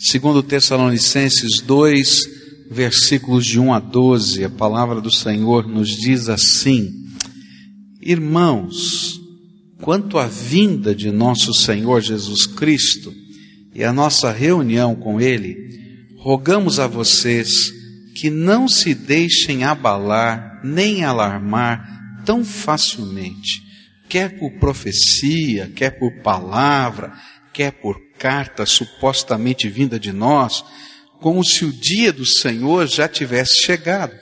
Segundo Tessalonicenses 2, versículos de 1 a 12, a palavra do Senhor nos diz assim: Irmãos, quanto à vinda de nosso Senhor Jesus Cristo e a nossa reunião com Ele, rogamos a vocês que não se deixem abalar nem alarmar tão facilmente, quer por profecia, quer por palavra, quer por carta supostamente vinda de nós, como se o dia do Senhor já tivesse chegado.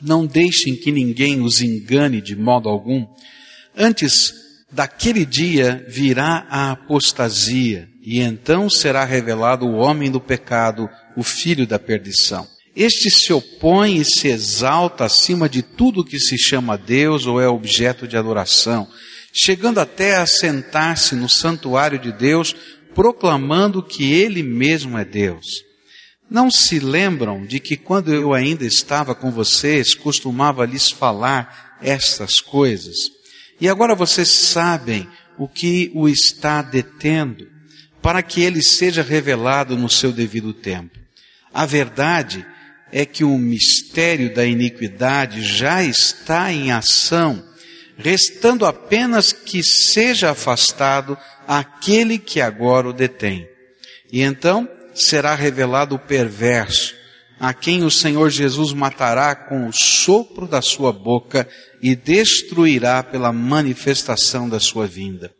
Não deixem que ninguém os engane de modo algum. Antes, daquele dia virá a apostasia, e então será revelado o homem do pecado, o filho da perdição. Este se opõe e se exalta acima de tudo que se chama Deus ou é objeto de adoração, chegando até a sentar-se no santuário de Deus, proclamando que Ele mesmo é Deus. Não se lembram de que quando eu ainda estava com vocês, costumava lhes falar estas coisas? E agora vocês sabem o que o está detendo, para que ele seja revelado no seu devido tempo. A verdade é que o mistério da iniquidade já está em ação, restando apenas que seja afastado aquele que agora o detém. E então, será revelado o perverso, a quem o Senhor Jesus matará com o sopro da sua boca e destruirá pela manifestação da sua vinda.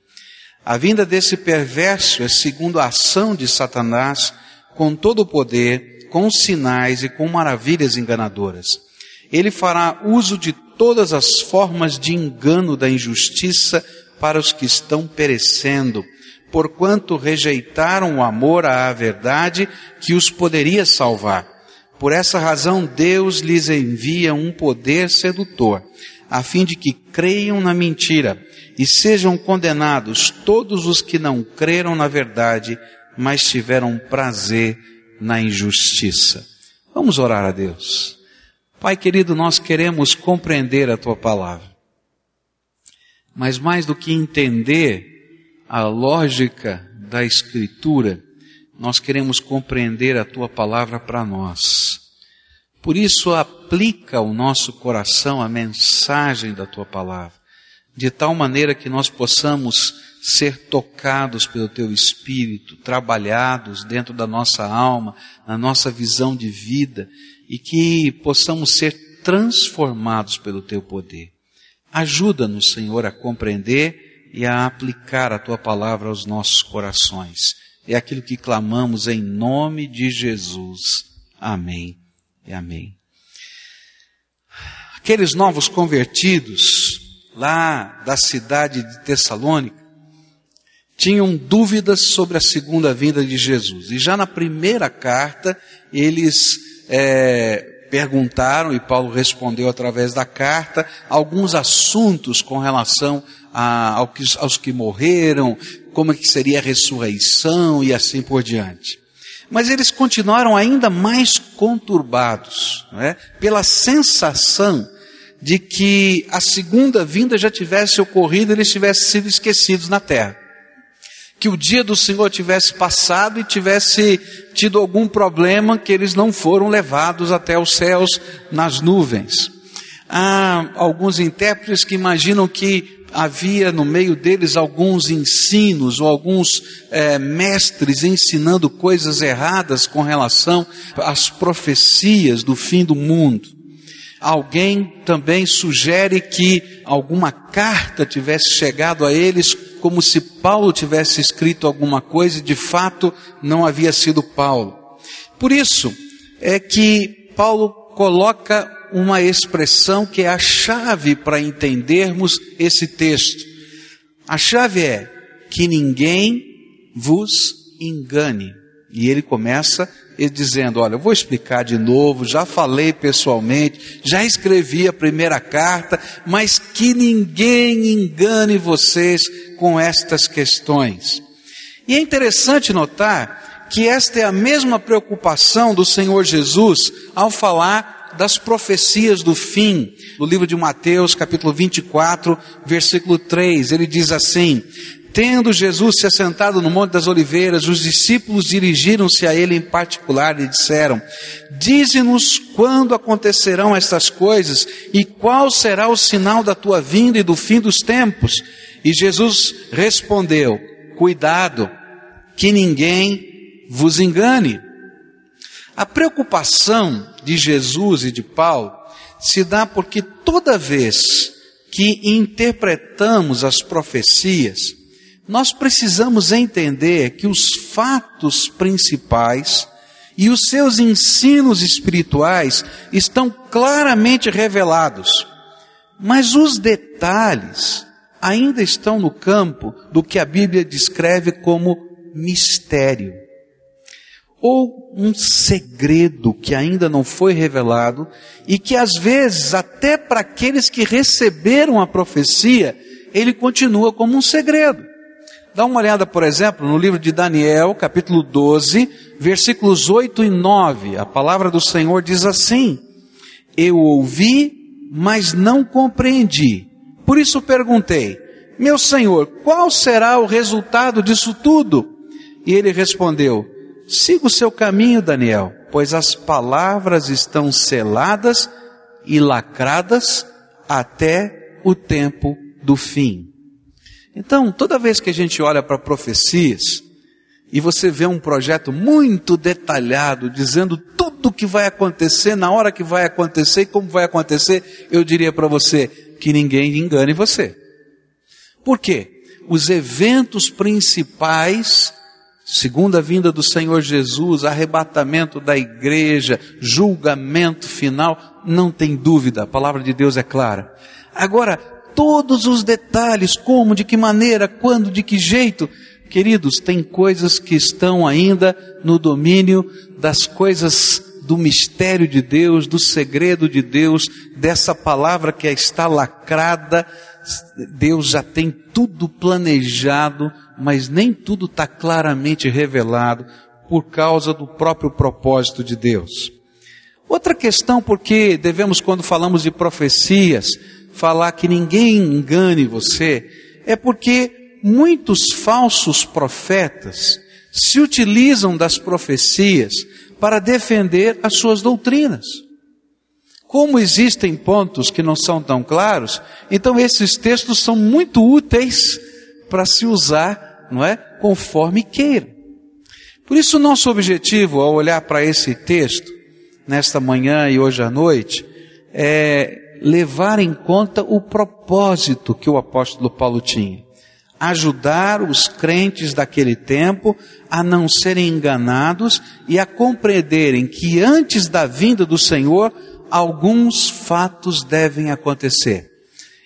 A vinda desse perverso é segundo a ação de Satanás, com todo o poder, com sinais e com maravilhas enganadoras. Ele fará uso de todas as formas de engano da injustiça para os que estão perecendo, porquanto rejeitaram o amor à verdade que os poderia salvar. Por essa razão Deus lhes envia um poder sedutor, a fim de que creiam na mentira e sejam condenados todos os que não creram na verdade, mas tiveram prazer na injustiça. Vamos orar a Deus. Pai querido, nós queremos compreender a tua palavra. Mas mais do que entender, a lógica da Escritura, nós queremos compreender a tua palavra para nós. Por isso, aplica ao nosso coração a mensagem da tua palavra, de tal maneira que nós possamos ser tocados pelo teu espírito, trabalhados dentro da nossa alma, na nossa visão de vida, e que possamos ser transformados pelo teu poder. Ajuda-nos, Senhor, a compreender e a aplicar a tua palavra aos nossos corações. É aquilo que clamamos em nome de Jesus. Amém e amém. Aqueles novos convertidos lá da cidade de Tessalônica tinham dúvidas sobre a segunda vinda de Jesus. E já na primeira carta eles é, perguntaram, e Paulo respondeu através da carta, alguns assuntos com relação a, ao que, aos que morreram, como é que seria a ressurreição e assim por diante. Mas eles continuaram ainda mais conturbados, é? pela sensação de que a segunda vinda já tivesse ocorrido e eles tivessem sido esquecidos na terra. Que o dia do Senhor tivesse passado e tivesse tido algum problema que eles não foram levados até os céus nas nuvens. Há alguns intérpretes que imaginam que havia no meio deles alguns ensinos ou alguns é, mestres ensinando coisas erradas com relação às profecias do fim do mundo. Alguém também sugere que alguma carta tivesse chegado a eles como se Paulo tivesse escrito alguma coisa e de fato não havia sido Paulo. Por isso é que Paulo coloca uma expressão que é a chave para entendermos esse texto. A chave é que ninguém vos engane. E ele começa dizendo: Olha, eu vou explicar de novo, já falei pessoalmente, já escrevi a primeira carta, mas que ninguém engane vocês com estas questões. E é interessante notar que esta é a mesma preocupação do Senhor Jesus ao falar das profecias do fim, no livro de Mateus, capítulo 24, versículo 3. Ele diz assim: Tendo Jesus se assentado no Monte das Oliveiras, os discípulos dirigiram-se a ele em particular e disseram: Dize-nos quando acontecerão estas coisas e qual será o sinal da tua vinda e do fim dos tempos. E Jesus respondeu: Cuidado, que ninguém vos engane. A preocupação de Jesus e de Paulo se dá porque toda vez que interpretamos as profecias, nós precisamos entender que os fatos principais e os seus ensinos espirituais estão claramente revelados, mas os detalhes ainda estão no campo do que a Bíblia descreve como mistério ou um segredo que ainda não foi revelado e que às vezes, até para aqueles que receberam a profecia, ele continua como um segredo. Dá uma olhada, por exemplo, no livro de Daniel, capítulo 12, versículos 8 e 9. A palavra do Senhor diz assim: Eu ouvi, mas não compreendi. Por isso perguntei: Meu Senhor, qual será o resultado disso tudo? E ele respondeu: Siga o seu caminho, Daniel, pois as palavras estão seladas e lacradas até o tempo do fim. Então, toda vez que a gente olha para profecias e você vê um projeto muito detalhado dizendo tudo o que vai acontecer, na hora que vai acontecer e como vai acontecer, eu diria para você que ninguém engane você. Por quê? Os eventos principais segunda vinda do Senhor Jesus, arrebatamento da igreja, julgamento final, não tem dúvida, a palavra de Deus é clara. Agora, todos os detalhes, como, de que maneira, quando, de que jeito, queridos, tem coisas que estão ainda no domínio das coisas do mistério de Deus, do segredo de Deus, dessa palavra que está lacrada, Deus já tem tudo planejado mas nem tudo está claramente revelado por causa do próprio propósito de Deus. Outra questão, porque devemos, quando falamos de profecias, falar que ninguém engane você, é porque muitos falsos profetas se utilizam das profecias para defender as suas doutrinas. Como existem pontos que não são tão claros, então esses textos são muito úteis para se usar não é? Conforme queira. Por isso, nosso objetivo ao olhar para esse texto, nesta manhã e hoje à noite, é levar em conta o propósito que o apóstolo Paulo tinha. Ajudar os crentes daquele tempo a não serem enganados e a compreenderem que antes da vinda do Senhor, alguns fatos devem acontecer.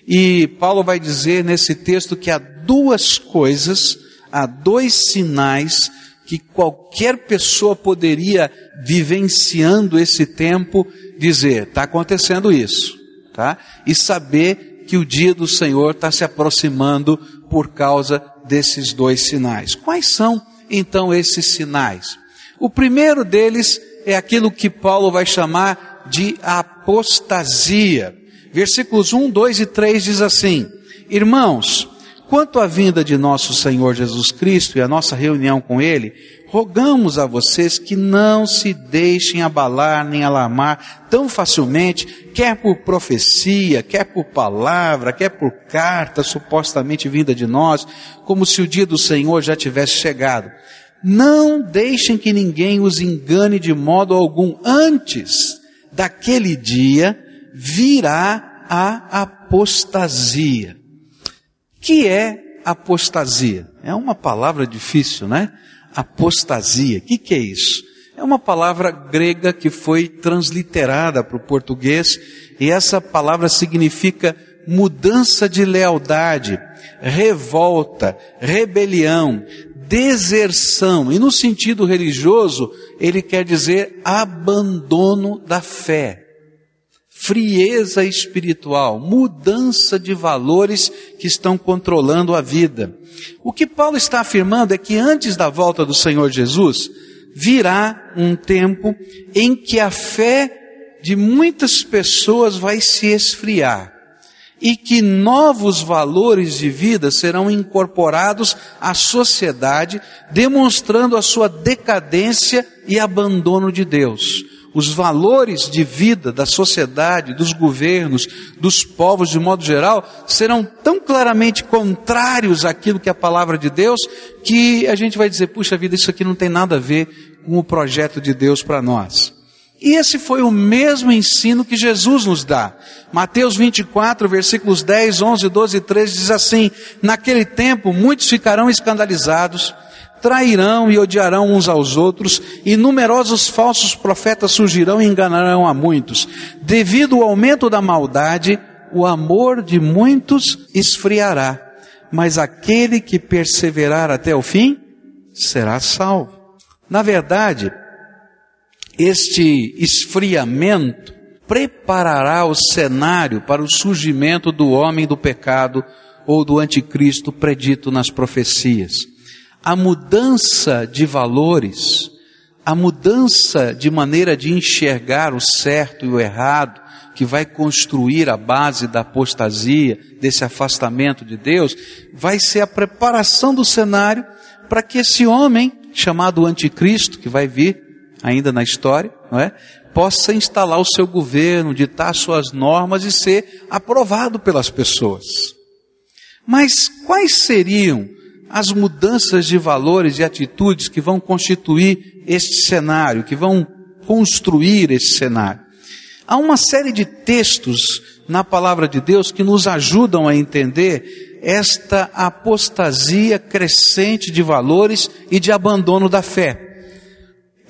E Paulo vai dizer nesse texto que há duas coisas há dois sinais que qualquer pessoa poderia, vivenciando esse tempo, dizer: está acontecendo isso, tá? E saber que o dia do Senhor está se aproximando por causa desses dois sinais. Quais são então esses sinais? O primeiro deles é aquilo que Paulo vai chamar de apostasia. Versículos 1, 2 e 3 diz assim: Irmãos, Quanto à vinda de nosso Senhor Jesus Cristo e a nossa reunião com Ele, rogamos a vocês que não se deixem abalar nem alarmar tão facilmente, quer por profecia, quer por palavra, quer por carta supostamente vinda de nós, como se o dia do Senhor já tivesse chegado. Não deixem que ninguém os engane de modo algum. Antes daquele dia virá a apostasia que é apostasia? É uma palavra difícil, né? Apostasia. O que, que é isso? É uma palavra grega que foi transliterada para o português e essa palavra significa mudança de lealdade, revolta, rebelião, deserção. E no sentido religioso, ele quer dizer abandono da fé frieza espiritual, mudança de valores que estão controlando a vida. O que Paulo está afirmando é que antes da volta do Senhor Jesus, virá um tempo em que a fé de muitas pessoas vai se esfriar e que novos valores de vida serão incorporados à sociedade, demonstrando a sua decadência e abandono de Deus. Os valores de vida da sociedade, dos governos, dos povos de modo geral, serão tão claramente contrários àquilo que é a palavra de Deus, que a gente vai dizer, puxa vida, isso aqui não tem nada a ver com o projeto de Deus para nós. E esse foi o mesmo ensino que Jesus nos dá. Mateus 24, versículos 10, 11, 12 e 13 diz assim: Naquele tempo muitos ficarão escandalizados, trairão e odiarão uns aos outros, e numerosos falsos profetas surgirão e enganarão a muitos. Devido ao aumento da maldade, o amor de muitos esfriará, mas aquele que perseverar até o fim será salvo. Na verdade, este esfriamento preparará o cenário para o surgimento do homem do pecado ou do anticristo predito nas profecias. A mudança de valores, a mudança de maneira de enxergar o certo e o errado, que vai construir a base da apostasia, desse afastamento de Deus, vai ser a preparação do cenário para que esse homem, chamado anticristo, que vai vir, ainda na história, não é? Possa instalar o seu governo, ditar suas normas e ser aprovado pelas pessoas. Mas quais seriam as mudanças de valores e atitudes que vão constituir este cenário, que vão construir esse cenário? Há uma série de textos na palavra de Deus que nos ajudam a entender esta apostasia crescente de valores e de abandono da fé.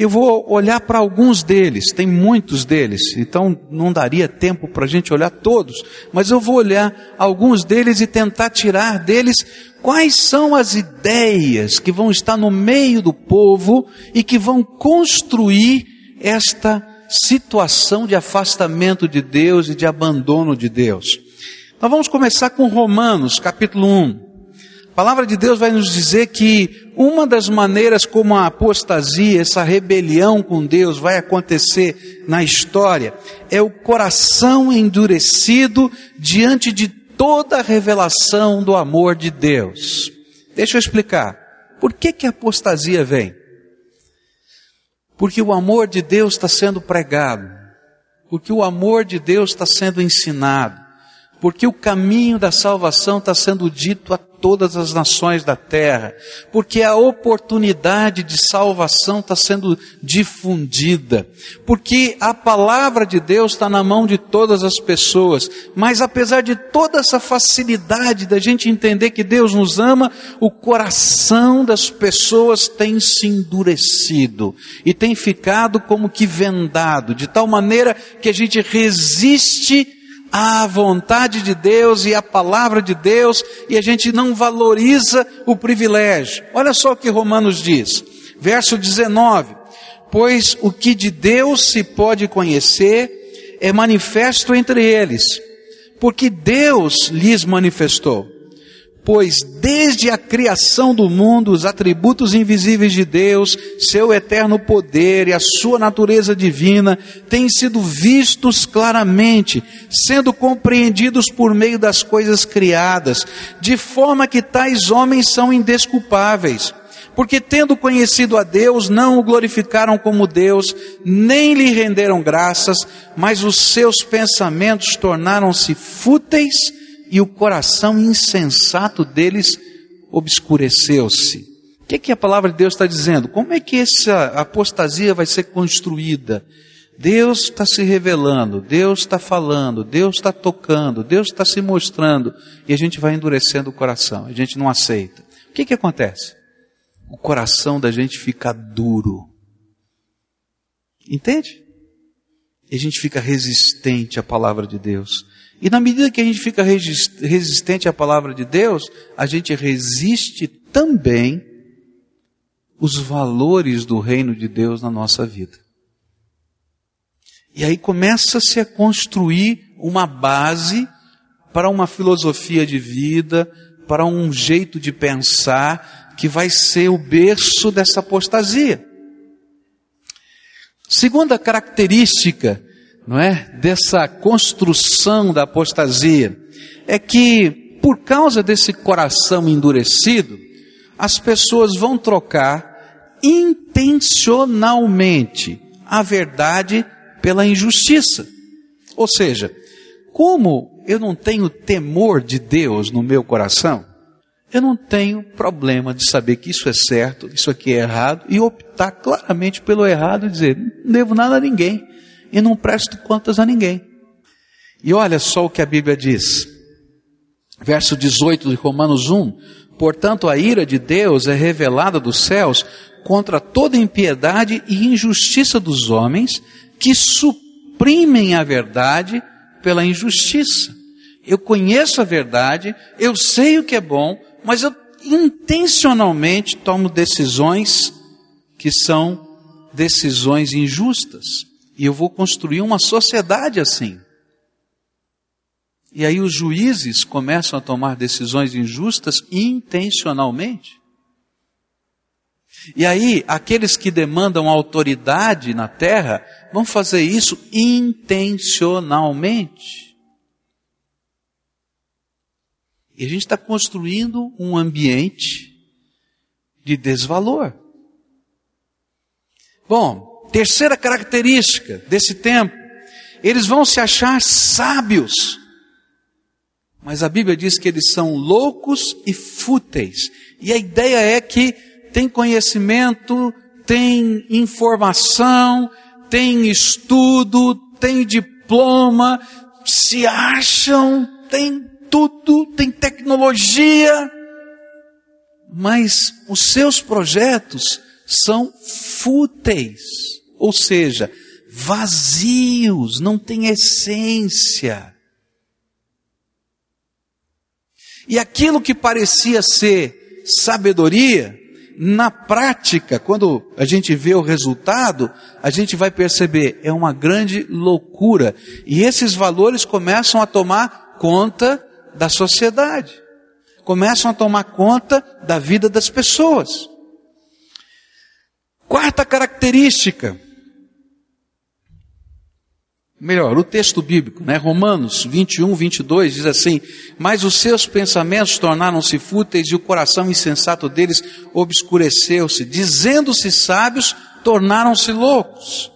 Eu vou olhar para alguns deles, tem muitos deles, então não daria tempo para a gente olhar todos, mas eu vou olhar alguns deles e tentar tirar deles quais são as ideias que vão estar no meio do povo e que vão construir esta situação de afastamento de Deus e de abandono de Deus. Nós vamos começar com Romanos, capítulo 1. A palavra de Deus vai nos dizer que uma das maneiras como a apostasia, essa rebelião com Deus vai acontecer na história, é o coração endurecido diante de toda a revelação do amor de Deus. Deixa eu explicar. Por que que a apostasia vem? Porque o amor de Deus está sendo pregado. Porque o amor de Deus está sendo ensinado. Porque o caminho da salvação está sendo dito a todas as nações da terra, porque a oportunidade de salvação está sendo difundida, porque a palavra de Deus está na mão de todas as pessoas, mas apesar de toda essa facilidade da gente entender que Deus nos ama, o coração das pessoas tem se endurecido e tem ficado como que vendado, de tal maneira que a gente resiste a vontade de Deus e a palavra de Deus e a gente não valoriza o privilégio. Olha só o que Romanos diz, verso 19: Pois o que de Deus se pode conhecer é manifesto entre eles, porque Deus lhes manifestou. Pois desde a criação do mundo, os atributos invisíveis de Deus, seu eterno poder e a sua natureza divina têm sido vistos claramente, sendo compreendidos por meio das coisas criadas, de forma que tais homens são indesculpáveis. Porque tendo conhecido a Deus, não o glorificaram como Deus, nem lhe renderam graças, mas os seus pensamentos tornaram-se fúteis e o coração insensato deles obscureceu-se. O que, é que a palavra de Deus está dizendo? Como é que essa apostasia vai ser construída? Deus está se revelando, Deus está falando, Deus está tocando, Deus está se mostrando, e a gente vai endurecendo o coração, a gente não aceita. O que, que acontece? O coração da gente fica duro. Entende? E a gente fica resistente à palavra de Deus. E na medida que a gente fica resistente à palavra de Deus, a gente resiste também os valores do reino de Deus na nossa vida. E aí começa-se a construir uma base para uma filosofia de vida, para um jeito de pensar que vai ser o berço dessa apostasia. Segunda característica não é? Dessa construção da apostasia. É que, por causa desse coração endurecido, as pessoas vão trocar intencionalmente a verdade pela injustiça. Ou seja, como eu não tenho temor de Deus no meu coração, eu não tenho problema de saber que isso é certo, isso aqui é errado, e optar claramente pelo errado e dizer, não devo nada a ninguém, e não presto contas a ninguém. E olha só o que a Bíblia diz. Verso 18 de Romanos 1. Portanto, a ira de Deus é revelada dos céus contra toda impiedade e injustiça dos homens que suprimem a verdade pela injustiça. Eu conheço a verdade, eu sei o que é bom, mas eu intencionalmente tomo decisões que são decisões injustas. E eu vou construir uma sociedade assim. E aí os juízes começam a tomar decisões injustas intencionalmente. E aí, aqueles que demandam autoridade na terra vão fazer isso intencionalmente. E a gente está construindo um ambiente de desvalor. Bom, terceira característica desse tempo, eles vão se achar sábios. Mas a Bíblia diz que eles são loucos e fúteis. E a ideia é que tem conhecimento, tem informação, tem estudo, tem diploma, se acham, tem tudo, tem tecnologia, mas os seus projetos são fúteis, ou seja, vazios, não têm essência. E aquilo que parecia ser sabedoria, na prática, quando a gente vê o resultado, a gente vai perceber, é uma grande loucura. E esses valores começam a tomar conta da sociedade. Começam a tomar conta da vida das pessoas. Quarta característica, melhor, o texto bíblico, né? Romanos 21, 22 diz assim: Mas os seus pensamentos tornaram-se fúteis e o coração insensato deles obscureceu-se, dizendo-se sábios, tornaram-se loucos.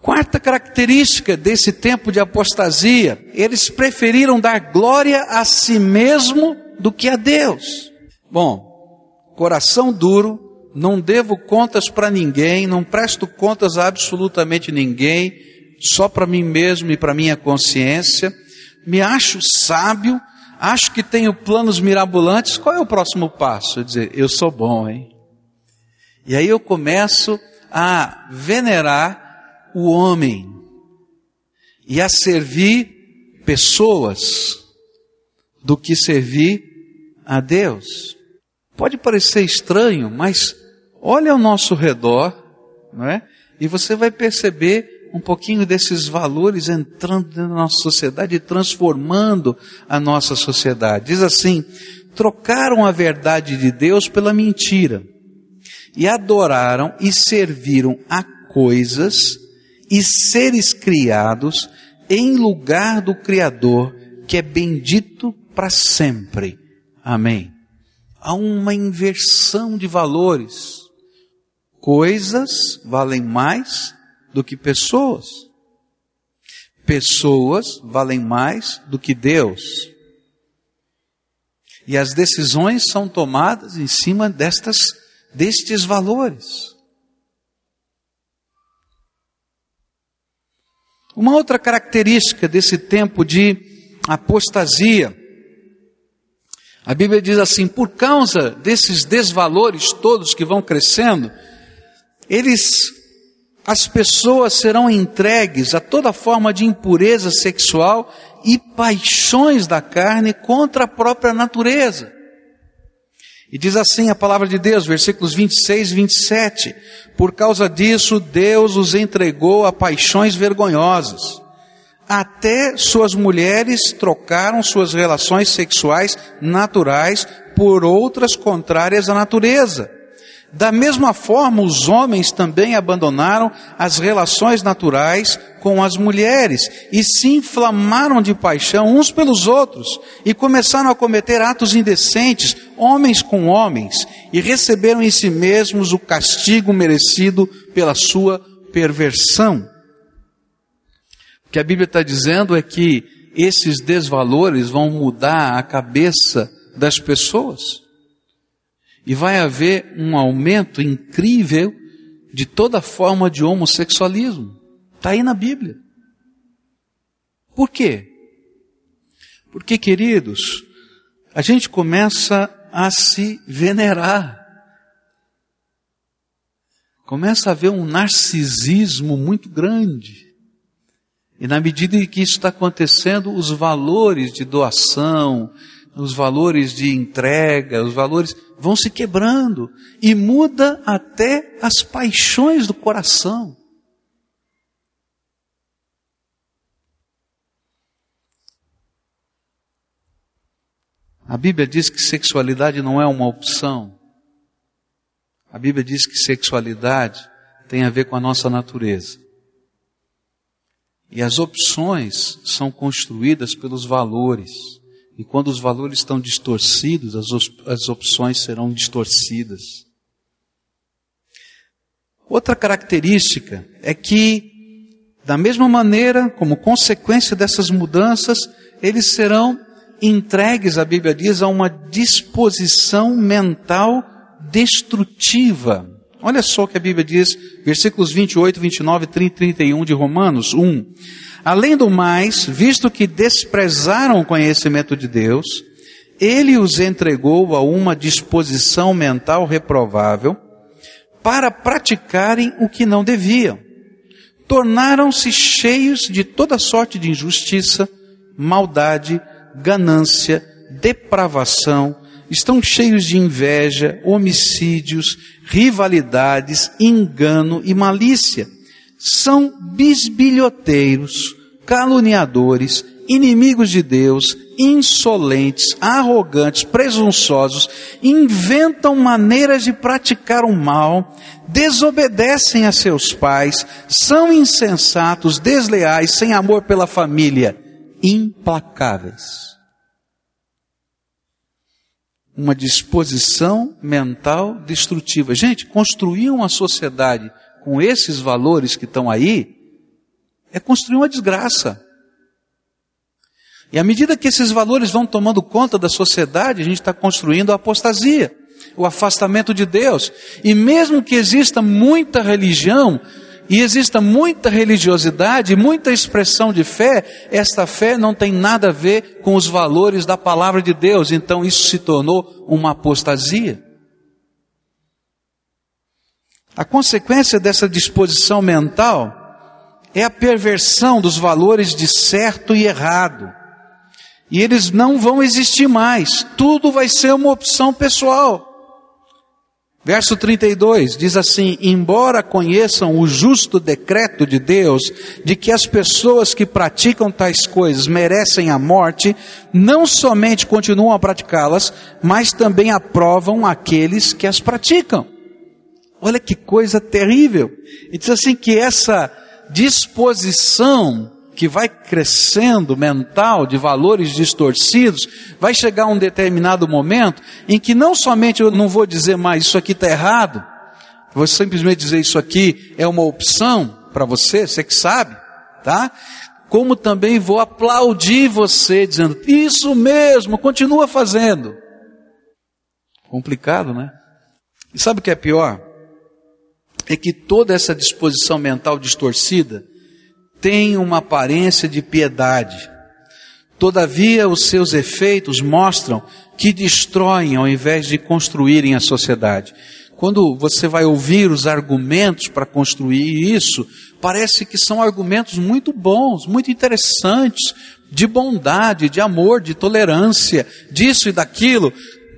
Quarta característica desse tempo de apostasia, eles preferiram dar glória a si mesmo do que a Deus. Bom, coração duro, não devo contas para ninguém, não presto contas a absolutamente ninguém, só para mim mesmo e para minha consciência, me acho sábio, acho que tenho planos mirabolantes, qual é o próximo passo? Eu dizer, eu sou bom, hein? E aí eu começo a venerar o homem e a servir pessoas do que servir a Deus. Pode parecer estranho, mas olha ao nosso redor, não é? E você vai perceber um pouquinho desses valores entrando da nossa sociedade e transformando a nossa sociedade. Diz assim: trocaram a verdade de Deus pela mentira e adoraram e serviram a coisas e seres criados em lugar do Criador, que é bendito para sempre. Amém. Há uma inversão de valores. Coisas valem mais do que pessoas. Pessoas valem mais do que Deus. E as decisões são tomadas em cima destas, destes valores. Uma outra característica desse tempo de apostasia, a Bíblia diz assim: por causa desses desvalores todos que vão crescendo, eles as pessoas serão entregues a toda forma de impureza sexual e paixões da carne contra a própria natureza. E diz assim a palavra de Deus, versículos 26 e 27. Por causa disso, Deus os entregou a paixões vergonhosas. Até suas mulheres trocaram suas relações sexuais naturais por outras contrárias à natureza Da mesma forma, os homens também abandonaram as relações naturais com as mulheres e se inflamaram de paixão uns pelos outros e começaram a cometer atos indecentes, homens com homens, e receberam em si mesmos o castigo merecido pela sua perversão. O que a Bíblia está dizendo é que esses desvalores vão mudar a cabeça das pessoas. E vai haver um aumento incrível de toda forma de homossexualismo. Está aí na Bíblia. Por quê? Porque, queridos, a gente começa a se venerar. Começa a haver um narcisismo muito grande. E na medida em que isso está acontecendo, os valores de doação, os valores de entrega, os valores vão se quebrando e muda até as paixões do coração. A Bíblia diz que sexualidade não é uma opção. A Bíblia diz que sexualidade tem a ver com a nossa natureza. E as opções são construídas pelos valores. E quando os valores estão distorcidos, as, as opções serão distorcidas. Outra característica é que, da mesma maneira, como consequência dessas mudanças, eles serão entregues, a Bíblia diz, a uma disposição mental destrutiva. Olha só o que a Bíblia diz, versículos 28, 29, 30 e 31 de Romanos 1. Além do mais, visto que desprezaram o conhecimento de Deus, ele os entregou a uma disposição mental reprovável para praticarem o que não deviam. Tornaram-se cheios de toda sorte de injustiça, maldade, ganância, depravação, estão cheios de inveja, homicídios, rivalidades, engano e malícia. São bisbilhoteiros, caluniadores, inimigos de Deus, insolentes, arrogantes, presunçosos, inventam maneiras de praticar o mal, desobedecem a seus pais, são insensatos, desleais, sem amor pela família, implacáveis uma disposição mental destrutiva. Gente, construir uma sociedade com esses valores que estão aí é construir uma desgraça. E à medida que esses valores vão tomando conta da sociedade, a gente está construindo a apostasia, o afastamento de Deus. E mesmo que exista muita religião, e exista muita religiosidade, muita expressão de fé, esta fé não tem nada a ver com os valores da palavra de Deus, então isso se tornou uma apostasia. A consequência dessa disposição mental é a perversão dos valores de certo e errado. E eles não vão existir mais, tudo vai ser uma opção pessoal. Verso 32 diz assim: Embora conheçam o justo decreto de Deus, de que as pessoas que praticam tais coisas merecem a morte, não somente continuam a praticá-las, mas também aprovam aqueles que as praticam. Olha que coisa terrível. E diz assim que essa disposição que vai crescendo mental de valores distorcidos, vai chegar um determinado momento em que não somente eu não vou dizer mais isso aqui está errado, vou simplesmente dizer isso aqui é uma opção para você, você que sabe, tá? Como também vou aplaudir você dizendo isso mesmo, continua fazendo. Complicado, né? E sabe o que é pior? É que toda essa disposição mental distorcida tem uma aparência de piedade. Todavia, os seus efeitos mostram que destroem ao invés de construírem a sociedade. Quando você vai ouvir os argumentos para construir isso, parece que são argumentos muito bons, muito interessantes, de bondade, de amor, de tolerância, disso e daquilo.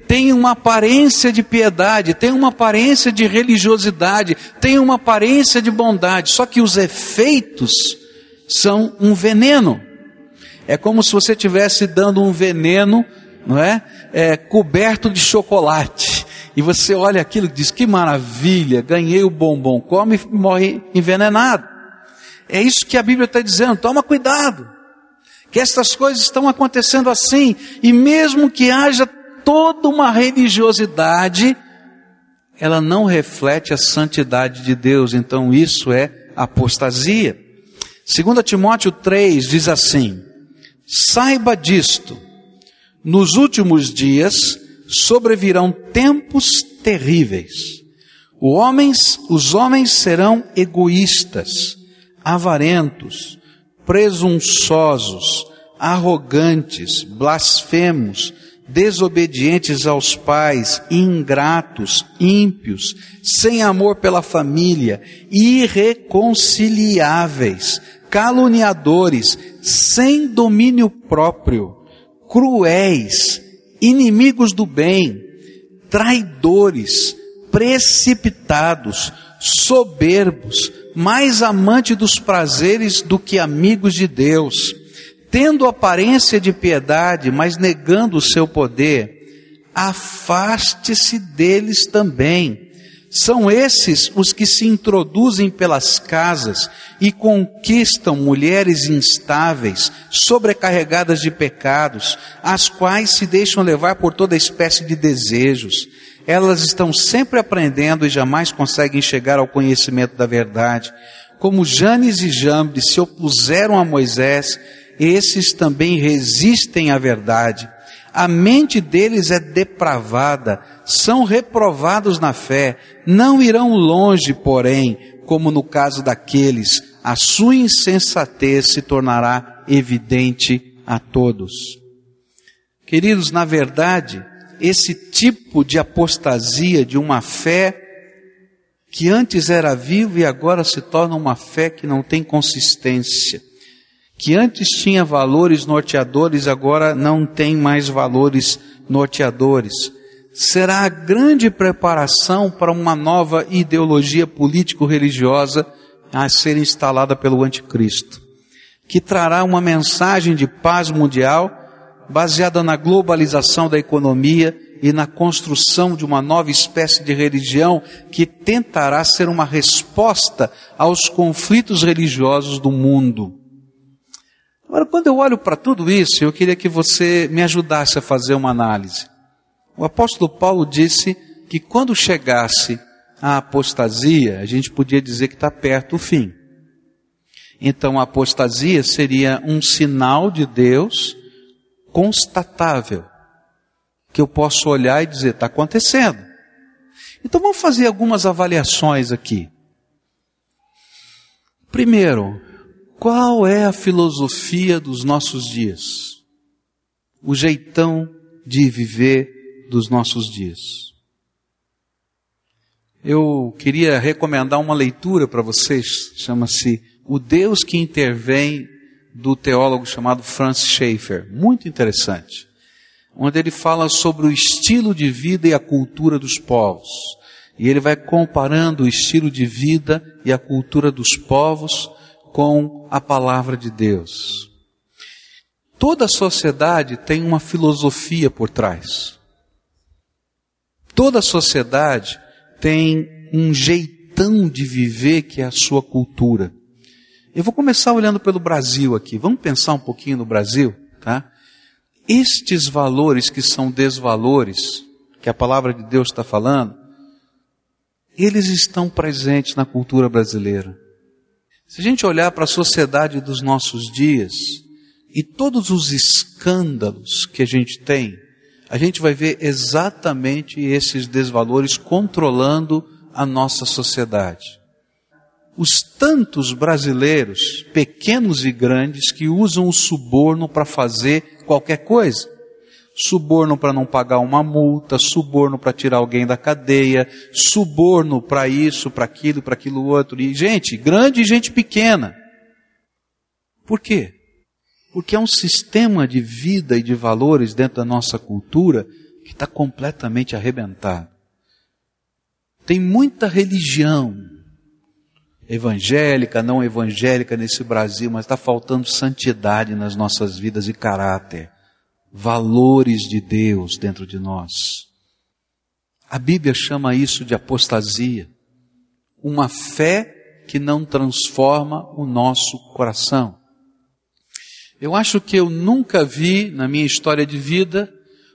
Tem uma aparência de piedade, tem uma aparência de religiosidade, tem uma aparência de bondade, só que os efeitos são um veneno. É como se você estivesse dando um veneno, não é? é? Coberto de chocolate. e você olha aquilo e diz: que maravilha, ganhei o bombom, come e morre envenenado. É isso que a Bíblia está dizendo, toma cuidado. Que estas coisas estão acontecendo assim, e mesmo que haja toda uma religiosidade, ela não reflete a santidade de Deus, então isso é apostasia. 2 Timóteo 3 diz assim: Saiba disto, nos últimos dias sobrevirão tempos terríveis. Os homens, os homens serão egoístas, avarentos, presunçosos, arrogantes, blasfemos, desobedientes aos pais, ingratos, ímpios, sem amor pela família, irreconciliáveis, caluniadores, sem domínio próprio, cruéis, inimigos do bem, traidores, precipitados, soberbos, mais amante dos prazeres do que amigos de Deus, tendo aparência de piedade, mas negando o seu poder, afaste-se deles também. São esses os que se introduzem pelas casas e conquistam mulheres instáveis, sobrecarregadas de pecados, as quais se deixam levar por toda espécie de desejos elas estão sempre aprendendo e jamais conseguem chegar ao conhecimento da verdade. Como Janes e Jambres se opuseram a Moisés, esses também resistem à verdade. A mente deles é depravada, são reprovados na fé, não irão longe, porém, como no caso daqueles, a sua insensatez se tornará evidente a todos. Queridos, na verdade, esse tipo de apostasia de uma fé que antes era viva e agora se torna uma fé que não tem consistência, que antes tinha valores norteadores, agora não tem mais valores norteadores. Será a grande preparação para uma nova ideologia político-religiosa a ser instalada pelo anticristo, que trará uma mensagem de paz mundial baseada na globalização da economia e na construção de uma nova espécie de religião que tentará ser uma resposta aos conflitos religiosos do mundo. Agora, quando eu olho para tudo isso, eu queria que você me ajudasse a fazer uma análise. O apóstolo Paulo disse que quando chegasse a apostasia, a gente podia dizer que está perto o fim. Então a apostasia seria um sinal de Deus constatável, que eu posso olhar e dizer, está acontecendo. Então vamos fazer algumas avaliações aqui. Primeiro, qual é a filosofia dos nossos dias? O jeitão de viver dos nossos dias. Eu queria recomendar uma leitura para vocês, chama-se O Deus que Intervém do teólogo chamado Francis Schaeffer, muito interessante, onde ele fala sobre o estilo de vida e a cultura dos povos. E ele vai comparando o estilo de vida e a cultura dos povos com a palavra de Deus. Toda sociedade tem uma filosofia por trás. Toda sociedade tem um jeitão de viver que é a sua cultura. Eu vou começar olhando pelo Brasil aqui. Vamos pensar um pouquinho no Brasil, tá? Estes valores que são desvalores, que a palavra de Deus está falando, eles estão presentes na cultura brasileira. Se a gente olhar para a sociedade dos nossos dias e todos os escândalos que a gente tem, a gente vai ver exatamente esses desvalores controlando a nossa sociedade os tantos brasileiros, pequenos e grandes, que usam o suborno para fazer qualquer coisa. Suborno para não pagar uma multa, suborno para tirar alguém da cadeia, suborno para isso, para aquilo, para aquilo outro. E gente grande e gente pequena. Por quê? Porque é um sistema de vida e de valores dentro da nossa cultura que está completamente arrebentado. Tem muita religião, evangélica, não evangélica nesse Brasil, mas está faltando santidade nas nossas vidas e caráter, valores de Deus dentro de nós. A Bíblia chama isso de apostasia. Uma fé que não transforma o nosso coração. Eu acho que eu nunca vi na minha história de vida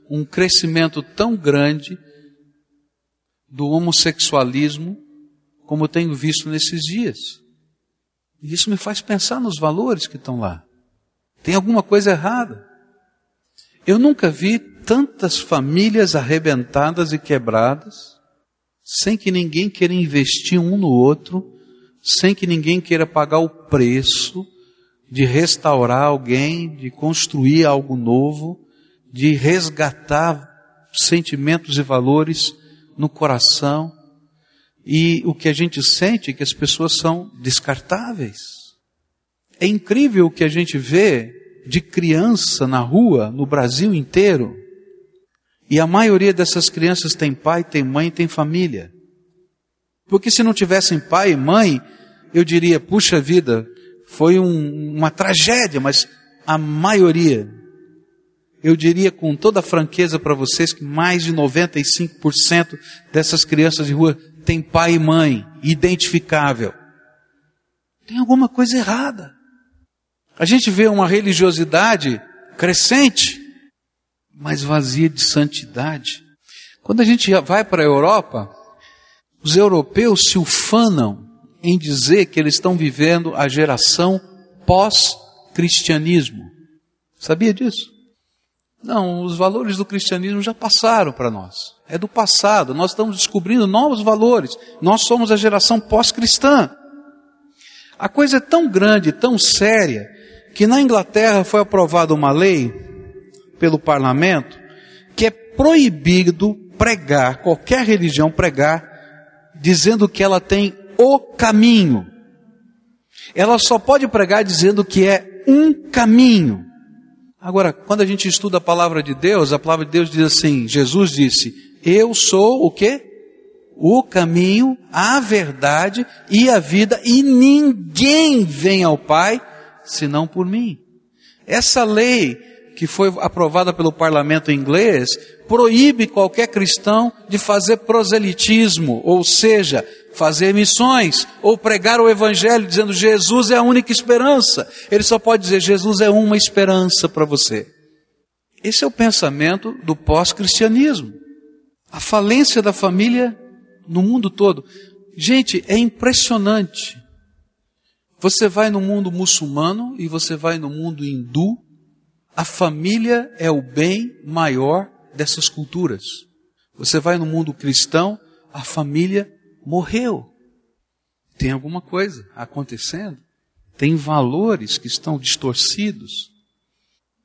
um crescimento tão grande do homossexualismo como eu tenho visto nesses dias. E isso me faz pensar nos valores que estão lá. Tem alguma coisa errada. Eu nunca vi tantas famílias arrebentadas e quebradas, sem que ninguém queira investir um no outro, sem que ninguém queira pagar o preço de restaurar alguém, de construir algo novo, de resgatar sentimentos e valores no coração. E o que a gente sente é que as pessoas são descartáveis. É incrível o que a gente vê de criança na rua, no Brasil inteiro. E a maioria dessas crianças tem pai, tem mãe, tem família. Porque se não tivessem pai e mãe, eu diria, puxa vida, foi um, uma tragédia, mas a maioria, eu diria com toda franqueza para vocês que mais de 95% dessas crianças de rua tem pai e mãe identificável. Tem alguma coisa errada. A gente vê uma religiosidade crescente, mas vazia de santidade. Quando a gente vai para a Europa, os europeus se ufanam em dizer que eles estão vivendo a geração pós-cristianismo. Sabia disso? Não, os valores do cristianismo já passaram para nós. É do passado. Nós estamos descobrindo novos valores. Nós somos a geração pós-cristã. A coisa é tão grande, tão séria, que na Inglaterra foi aprovada uma lei pelo parlamento que é proibido pregar, qualquer religião pregar, dizendo que ela tem o caminho. Ela só pode pregar dizendo que é um caminho. Agora, quando a gente estuda a palavra de Deus, a palavra de Deus diz assim: Jesus disse, Eu sou o quê? O caminho, a verdade e a vida, e ninguém vem ao Pai senão por mim. Essa lei que foi aprovada pelo parlamento inglês proíbe qualquer cristão de fazer proselitismo, ou seja, fazer missões ou pregar o evangelho dizendo Jesus é a única esperança. Ele só pode dizer Jesus é uma esperança para você. Esse é o pensamento do pós-cristianismo. A falência da família no mundo todo. Gente, é impressionante. Você vai no mundo muçulmano e você vai no mundo hindu, a família é o bem maior dessas culturas. Você vai no mundo cristão, a família morreu. Tem alguma coisa acontecendo. Tem valores que estão distorcidos.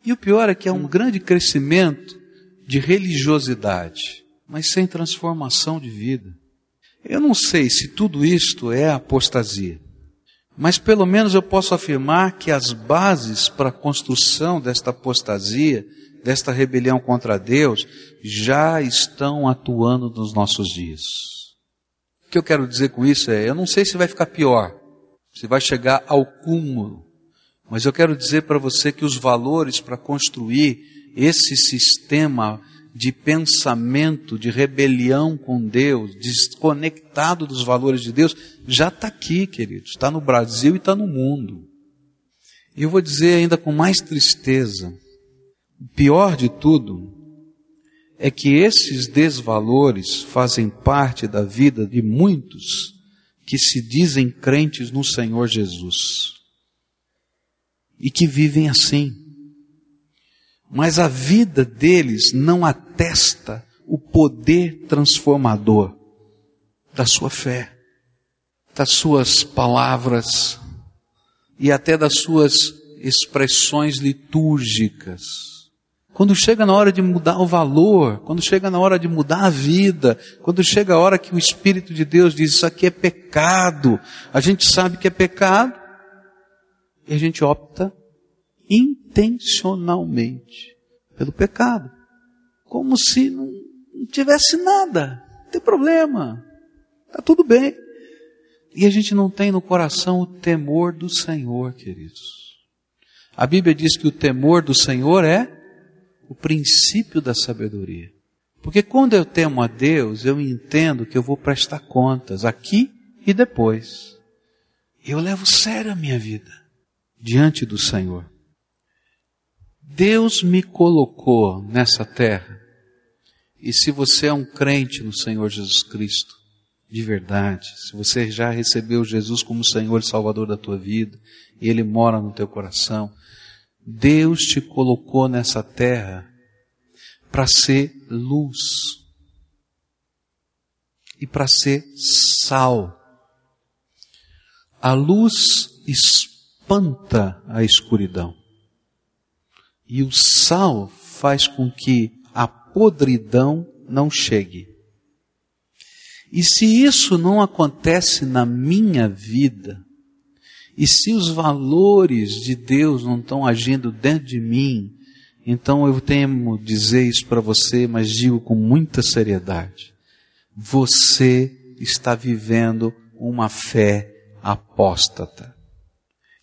E o pior é que há um grande crescimento de religiosidade, mas sem transformação de vida. Eu não sei se tudo isto é apostasia, mas pelo menos eu posso afirmar que as bases para a construção desta apostasia, desta rebelião contra Deus, já estão atuando nos nossos dias. O que eu quero dizer com isso é, eu não sei se vai ficar pior, se vai chegar ao cúmulo, mas eu quero dizer para você que os valores para construir esse sistema de pensamento, de rebelião com Deus, desconectado dos valores de Deus, já está aqui, queridos. Está no Brasil e está no mundo. E eu vou dizer ainda com mais tristeza: o pior de tudo é que esses desvalores fazem parte da vida de muitos que se dizem crentes no Senhor Jesus e que vivem assim. Mas a vida deles não atesta o poder transformador da sua fé, das suas palavras e até das suas expressões litúrgicas. Quando chega na hora de mudar o valor, quando chega na hora de mudar a vida, quando chega a hora que o Espírito de Deus diz isso aqui é pecado, a gente sabe que é pecado e a gente opta intencionalmente pelo pecado, como se não tivesse nada, não tem problema, está tudo bem. E a gente não tem no coração o temor do Senhor, queridos. A Bíblia diz que o temor do Senhor é o princípio da sabedoria. Porque quando eu temo a Deus, eu entendo que eu vou prestar contas aqui e depois. Eu levo sério a minha vida diante do Senhor. Deus me colocou nessa terra. E se você é um crente no Senhor Jesus Cristo, de verdade, se você já recebeu Jesus como Senhor e Salvador da tua vida, e Ele mora no teu coração, Deus te colocou nessa terra para ser luz e para ser sal. A luz espanta a escuridão. E o sal faz com que a podridão não chegue. E se isso não acontece na minha vida, e se os valores de Deus não estão agindo dentro de mim, então eu temo dizer isso para você, mas digo com muita seriedade. Você está vivendo uma fé apóstata,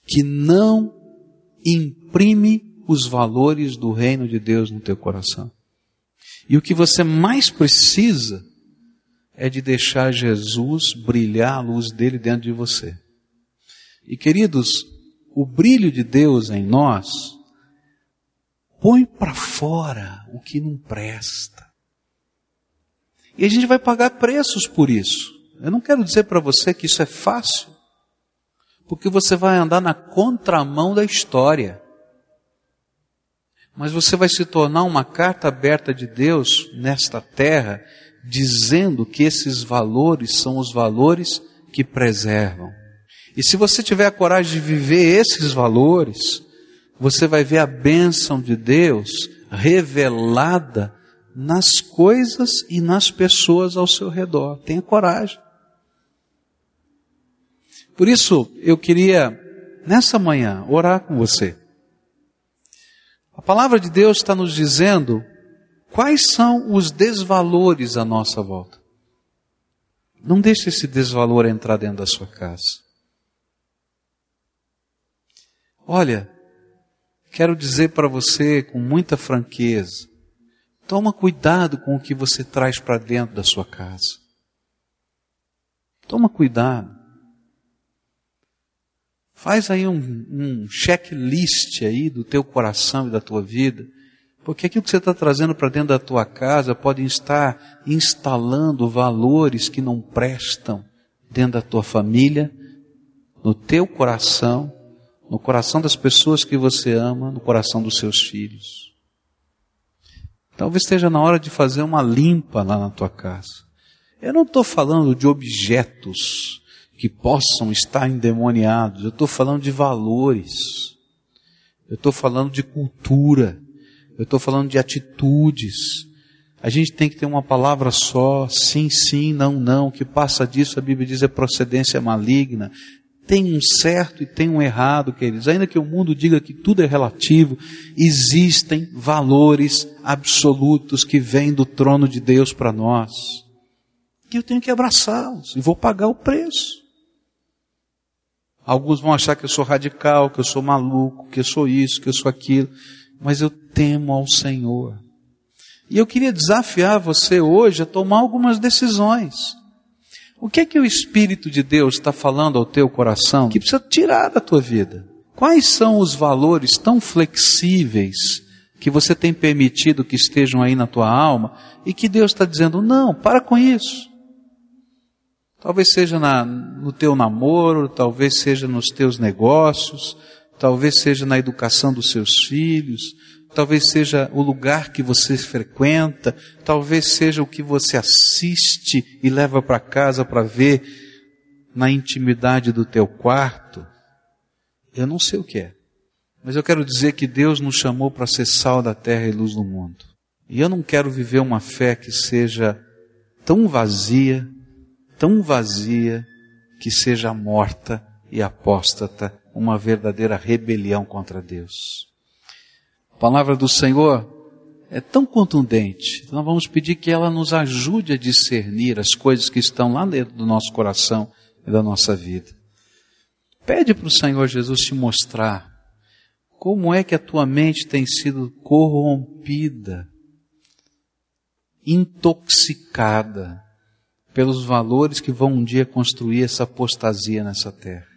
que não imprime os valores do reino de Deus no teu coração. E o que você mais precisa é de deixar Jesus brilhar a luz dele dentro de você. E queridos, o brilho de Deus em nós põe para fora o que não presta. E a gente vai pagar preços por isso. Eu não quero dizer para você que isso é fácil, porque você vai andar na contramão da história mas você vai se tornar uma carta aberta de Deus nesta terra, dizendo que esses valores são os valores que preservam. E se você tiver a coragem de viver esses valores, você vai ver a bênção de Deus revelada nas coisas e nas pessoas ao seu redor. Tenha coragem. Por isso, eu queria, nessa manhã, orar com você. Palavra de Deus está nos dizendo quais são os desvalores à nossa volta. Não deixe esse desvalor entrar dentro da sua casa. Olha, quero dizer para você com muita franqueza, toma cuidado com o que você traz para dentro da sua casa. Toma cuidado. Faz aí um, um checklist aí do teu coração e da tua vida. Porque aquilo que você está trazendo para dentro da tua casa pode estar instalando valores que não prestam dentro da tua família, no teu coração, no coração das pessoas que você ama, no coração dos seus filhos. Talvez esteja na hora de fazer uma limpa lá na tua casa. Eu não estou falando de objetos que possam estar endemoniados. Eu estou falando de valores. Eu estou falando de cultura. Eu estou falando de atitudes. A gente tem que ter uma palavra só, sim, sim, não, não. O que passa disso, a Bíblia diz, é procedência maligna. Tem um certo e tem um errado, queridos. Ainda que o mundo diga que tudo é relativo, existem valores absolutos que vêm do trono de Deus para nós. E eu tenho que abraçá-los e vou pagar o preço. Alguns vão achar que eu sou radical, que eu sou maluco, que eu sou isso, que eu sou aquilo, mas eu temo ao Senhor. E eu queria desafiar você hoje a tomar algumas decisões. O que é que o Espírito de Deus está falando ao teu coração que precisa tirar da tua vida? Quais são os valores tão flexíveis que você tem permitido que estejam aí na tua alma e que Deus está dizendo, não, para com isso. Talvez seja na, no teu namoro, talvez seja nos teus negócios, talvez seja na educação dos seus filhos, talvez seja o lugar que você frequenta, talvez seja o que você assiste e leva para casa para ver na intimidade do teu quarto. Eu não sei o que é. Mas eu quero dizer que Deus nos chamou para ser sal da terra e luz do mundo. E eu não quero viver uma fé que seja tão vazia, tão vazia que seja morta e apóstata, uma verdadeira rebelião contra Deus. A palavra do Senhor é tão contundente, nós vamos pedir que ela nos ajude a discernir as coisas que estão lá dentro do nosso coração e da nossa vida. Pede para o Senhor Jesus te mostrar como é que a tua mente tem sido corrompida intoxicada pelos valores que vão um dia construir essa apostasia nessa terra.